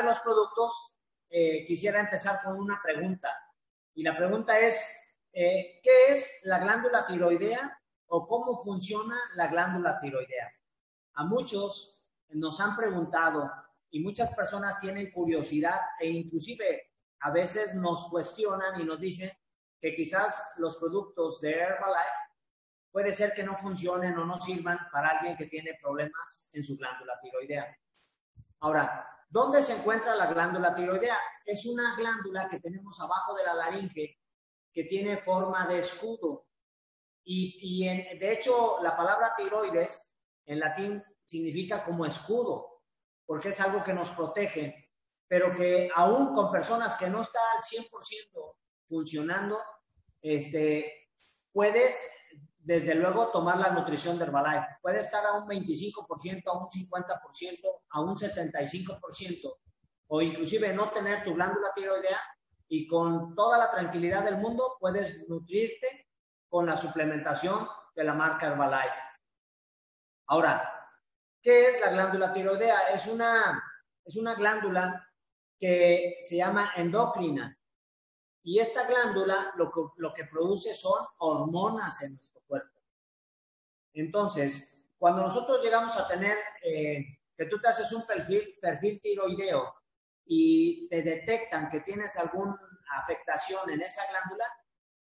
de los productos, eh, quisiera empezar con una pregunta. Y la pregunta es, eh, ¿qué es la glándula tiroidea o cómo funciona la glándula tiroidea? A muchos nos han preguntado y muchas personas tienen curiosidad e inclusive a veces nos cuestionan y nos dicen que quizás los productos de Herbalife puede ser que no funcionen o no sirvan para alguien que tiene problemas en su glándula tiroidea. Ahora, ¿dónde se encuentra la glándula tiroidea? Es una glándula que tenemos abajo de la laringe que tiene forma de escudo. Y, de hecho, la palabra tiroides en latín significa como escudo, porque es algo que nos protege, pero que aún con personas que no están al 100% funcionando, este, puedes desde luego tomar la nutrición de Herbalife. Puede estar a un 25%, a un 50%, a un 75%, o inclusive no tener tu glándula tiroidea y con toda la tranquilidad del mundo puedes nutrirte con la suplementación de la marca Herbalife. Ahora, ¿qué es la glándula tiroidea? Es una, es una glándula que se llama endocrina. Y esta glándula lo que, produce son hormonas en nuestro cuerpo. Entonces, cuando nosotros llegamos a tener eh, que tú te haces un perfil, perfil tiroideo y te detectan que tienes alguna afectación en esa glándula,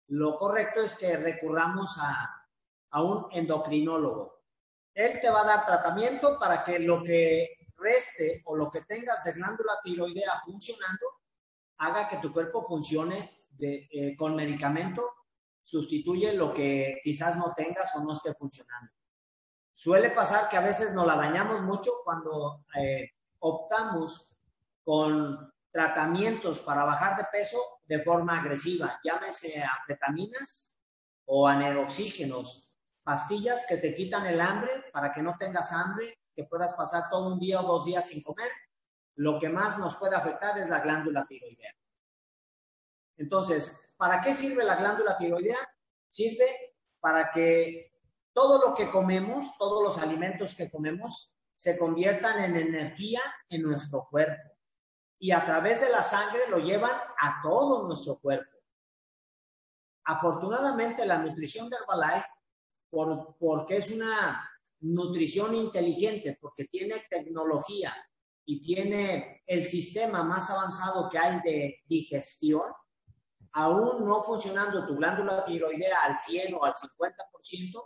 lo correcto es que recurramos a, a un endocrinólogo. Él te va a dar tratamiento para que lo que reste o lo que tengas de glándula tiroidea funcionando haga que tu cuerpo funcione eh, con medicamento, sustituye lo que quizás no tengas o no esté funcionando. Suele pasar que a veces nos la dañamos mucho cuando eh, optamos con tratamientos para bajar de peso de forma agresiva, llámese anfetaminas o aneroxígenos, pastillas que te quitan el hambre para que no tengas hambre, que puedas pasar todo un día o dos días sin comer. Lo que más nos puede afectar es la glándula tiroidea. Entonces, ¿para qué sirve la glándula tiroidea? Sirve para que todo lo que comemos, todos los alimentos que comemos, se conviertan en energía en nuestro cuerpo. Y a través de la sangre lo llevan a todo nuestro cuerpo. Afortunadamente, la nutrición de Herbalife, por, porque es una nutrición inteligente, porque tiene tecnología y tiene el sistema más avanzado que hay de digestión, aún no funcionando tu glándula tiroidea al 100 o al 50%,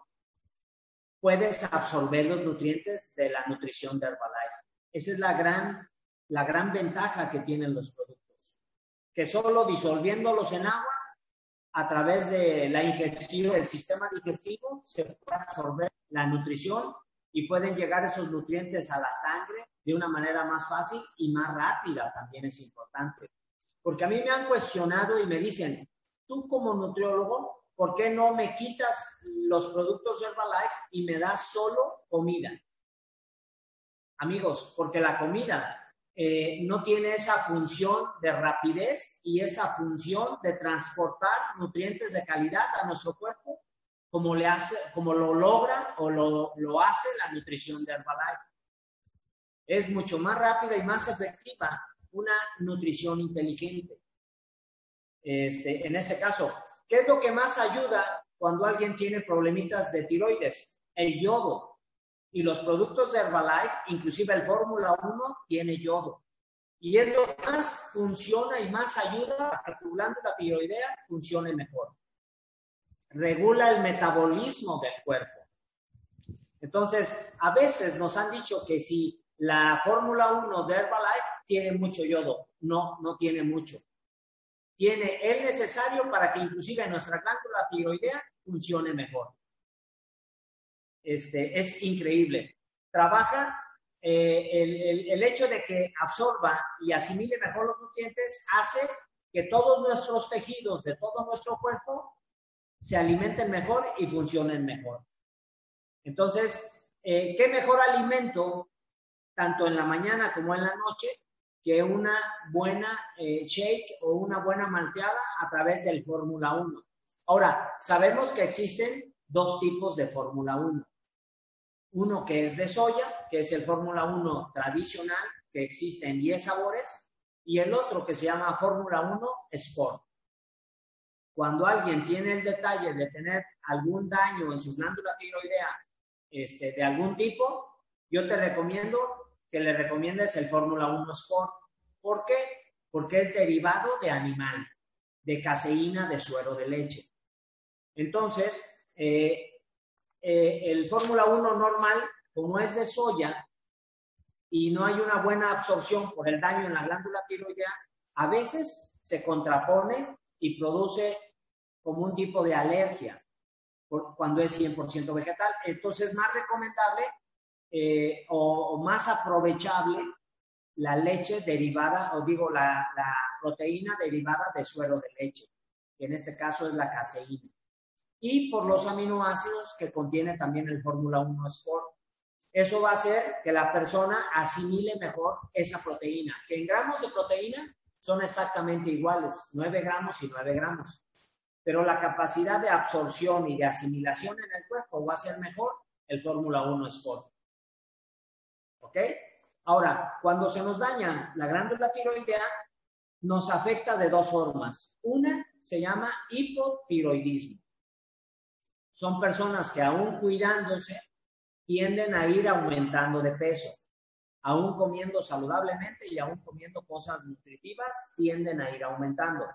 puedes absorber los nutrientes de la nutrición de Herbalife. Esa es la gran, la gran ventaja que tienen los productos, que solo disolviéndolos en agua, a través de la ingestión del sistema digestivo, se puede absorber la nutrición y pueden llegar esos nutrientes a la sangre de una manera más fácil y más rápida, también es importante. Porque a mí me han cuestionado y me dicen, tú como nutriólogo, ¿por qué no me quitas los productos Herbalife y me das solo comida? Amigos, porque la comida eh, no tiene esa función de rapidez y esa función de transportar nutrientes de calidad a nuestro cuerpo como, lo logra o lo, hace la nutrición de Herbalife. Es mucho más rápida y más efectiva una nutrición inteligente. Este, en este caso, ¿qué es lo que más ayuda cuando alguien tiene problemitas de tiroides? El yodo. Y los productos de Herbalife, inclusive el Fórmula 1, tiene yodo. Y es lo más funciona y más ayuda a que glándula tiroidea funcione mejor. Regula el metabolismo del cuerpo. Entonces, a veces nos han dicho que si la Fórmula 1 de Herbalife tiene mucho yodo. No, no tiene mucho. Tiene el necesario para que inclusive nuestra glándula tiroidea funcione mejor. Este, es increíble. Trabaja eh, el, el hecho de que absorba y asimile mejor los nutrientes hace que todos nuestros tejidos de todo nuestro cuerpo se alimenten mejor y funcionen mejor. Entonces, eh, ¿qué mejor alimento, tanto en la mañana como en la noche, que una buena eh, shake o una buena malteada a través del Fórmula 1. Ahora, sabemos que existen dos tipos de Fórmula 1. Uno que es de soya, que es el Fórmula 1 tradicional, que existe en 10 sabores, y el otro que se llama Fórmula 1 Sport. Cuando alguien tiene el detalle de tener algún daño en su glándula tiroidea este, de algún tipo, yo te recomiendo que le recomiendes el Fórmula 1 Sport. ¿Por qué? Porque es derivado de animal, de caseína de suero de leche. Entonces, eh, eh, el Fórmula 1 normal, como es de soya y no hay una buena absorción por el daño en la glándula tiroidea, a veces se contrapone y produce como un tipo de alergia cuando es 100% vegetal. Entonces, es más recomendable eh, o, más aprovechable la leche derivada, o digo, la, proteína derivada de suero de leche, que en este caso es la caseína y por los aminoácidos que contiene también el Fórmula 1 Sport. Eso va a hacer que la persona asimile mejor esa proteína, que en gramos de proteína son exactamente iguales, 9 gramos y 9 gramos. Pero la capacidad de absorción y de asimilación en el cuerpo va a ser mejor el Fórmula 1 Sport. ¿Ok? Ahora, cuando se nos daña la glándula tiroidea, nos afecta de dos formas. Una se llama hipotiroidismo son personas que aún cuidándose tienden a ir aumentando de peso. Aún comiendo saludablemente y aún comiendo cosas nutritivas, tienden a ir aumentando.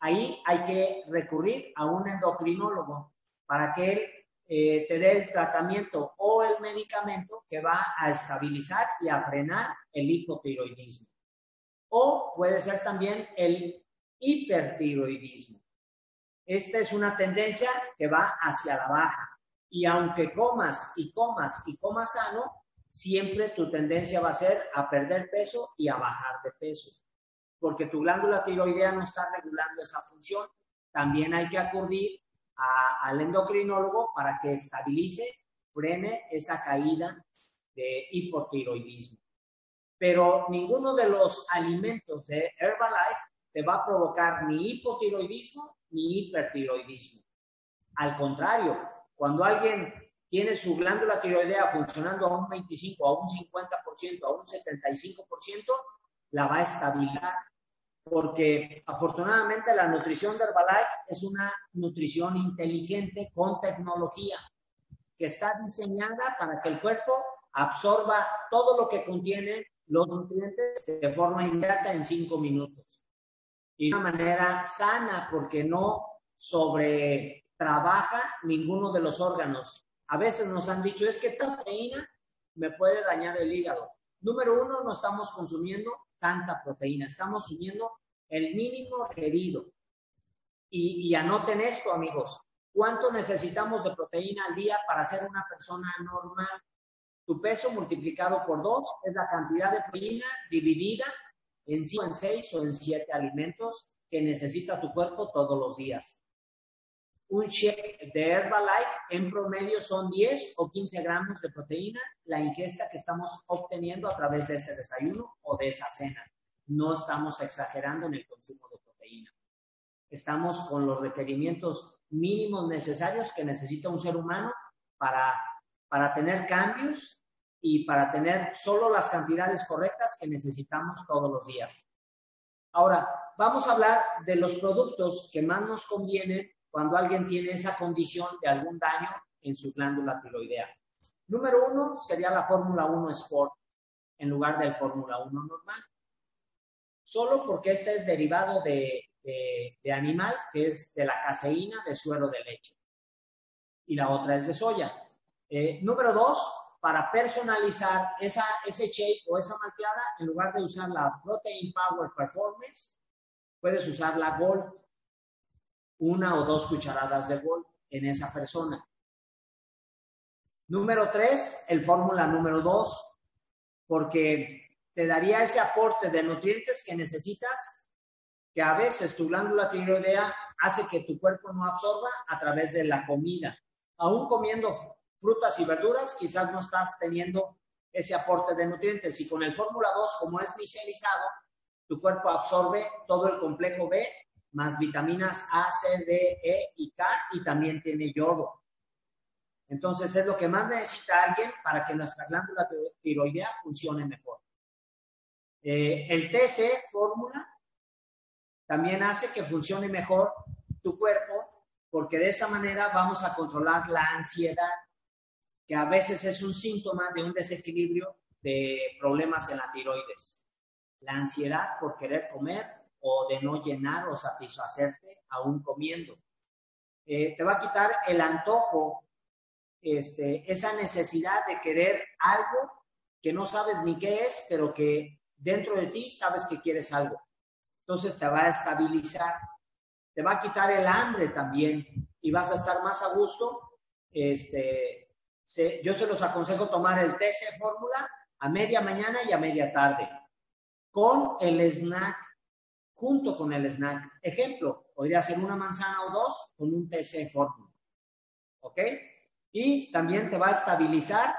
Ahí hay que recurrir a un endocrinólogo para que él eh, te dé el tratamiento o el medicamento que va a estabilizar y a frenar el hipotiroidismo. O puede ser también el hipertiroidismo. Esta es una tendencia que va hacia la baja. Y aunque comas y comas y comas sano, siempre tu tendencia va a ser a perder peso y a bajar de peso. Porque tu glándula tiroidea no está regulando esa función. También hay que acudir al endocrinólogo para que estabilice, frene esa caída de hipotiroidismo. Pero ninguno de los alimentos de Herbalife te va a provocar ni hipotiroidismo ni hipertiroidismo. Al contrario, cuando alguien tiene su glándula tiroidea funcionando a un 25, a un 50%, a un 75%, la va a estabilizar. Porque afortunadamente la nutrición de Herbalife es una nutrición inteligente con tecnología que está diseñada para que el cuerpo absorba todo lo que contiene los nutrientes de forma inmediata en cinco minutos y de una manera sana porque no sobre trabaja ninguno de los órganos. A veces nos han dicho, es que esta proteína me puede dañar el hígado. Número uno, no estamos consumiendo tanta proteína, estamos consumiendo el mínimo requerido. Y, y anoten esto, amigos, ¿cuánto necesitamos de proteína al día para ser una persona normal? Tu peso multiplicado por dos es la cantidad de proteína dividida en 5, en 6 o en 7 alimentos que necesita tu cuerpo todos los días. Un shake de Herbalife en promedio son 10 o 15 gramos de proteína, la ingesta que estamos obteniendo a través de ese desayuno o de esa cena. No estamos exagerando en el consumo de proteína. Estamos con los requerimientos mínimos necesarios que necesita un ser humano para, para tener cambios y para tener solo las cantidades correctas que necesitamos todos los días. Ahora, vamos a hablar de los productos que más nos convienen cuando alguien tiene esa condición de algún daño en su glándula tiroidea. Número uno sería la Fórmula 1 Sport en lugar del Fórmula 1 normal. Solo porque este es derivado de, de, animal, que es de la caseína de suero de leche. Y la otra es de soya. Eh, número dos, para personalizar esa, ese shake o esa malteada, en lugar de usar la Protein Power Performance, puedes usar la Gold, una o dos cucharadas de Gold en esa persona. Número tres, el fórmula número dos, porque te daría ese aporte de nutrientes que necesitas, que a veces tu glándula tiroidea hace que tu cuerpo no absorba a través de la comida. Aún comiendo frutas y verduras, quizás no estás teniendo ese aporte de nutrientes. Y con el fórmula 2, como es micelizado, tu cuerpo absorbe todo el complejo B más vitaminas A, C, D, E y K y también tiene yodo. Entonces es lo que más necesita alguien para que nuestra glándula tiroidea funcione mejor. Eh, el TC fórmula también hace que funcione mejor tu cuerpo porque de esa manera vamos a controlar la ansiedad, que a veces es un síntoma de un desequilibrio de problemas en la tiroides. La ansiedad por querer comer o de no llenar o satisfacerte aún comiendo. Eh, te va a quitar el antojo, este, esa necesidad de querer algo que no sabes ni qué es, pero que dentro de ti sabes que quieres algo. Entonces te va a estabilizar, te va a quitar el hambre también y vas a estar más a gusto. Este, yo se los aconsejo tomar el TC fórmula a media mañana y a media tarde, con el snack, junto con el snack. Ejemplo, podría ser una manzana o dos con un TC fórmula. ¿Ok? Y también te va a estabilizar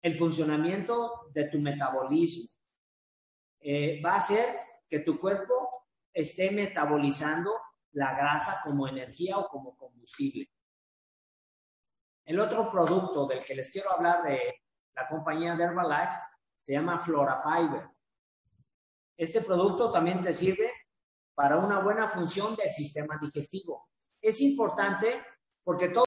el funcionamiento de tu metabolismo. Eh, va a hacer que tu cuerpo esté metabolizando la grasa como energía o como combustible. El otro producto del que les quiero hablar de la compañía de Herbalife se llama Flora Fiber. Este producto también te sirve para una buena función del sistema digestivo. Es importante porque todo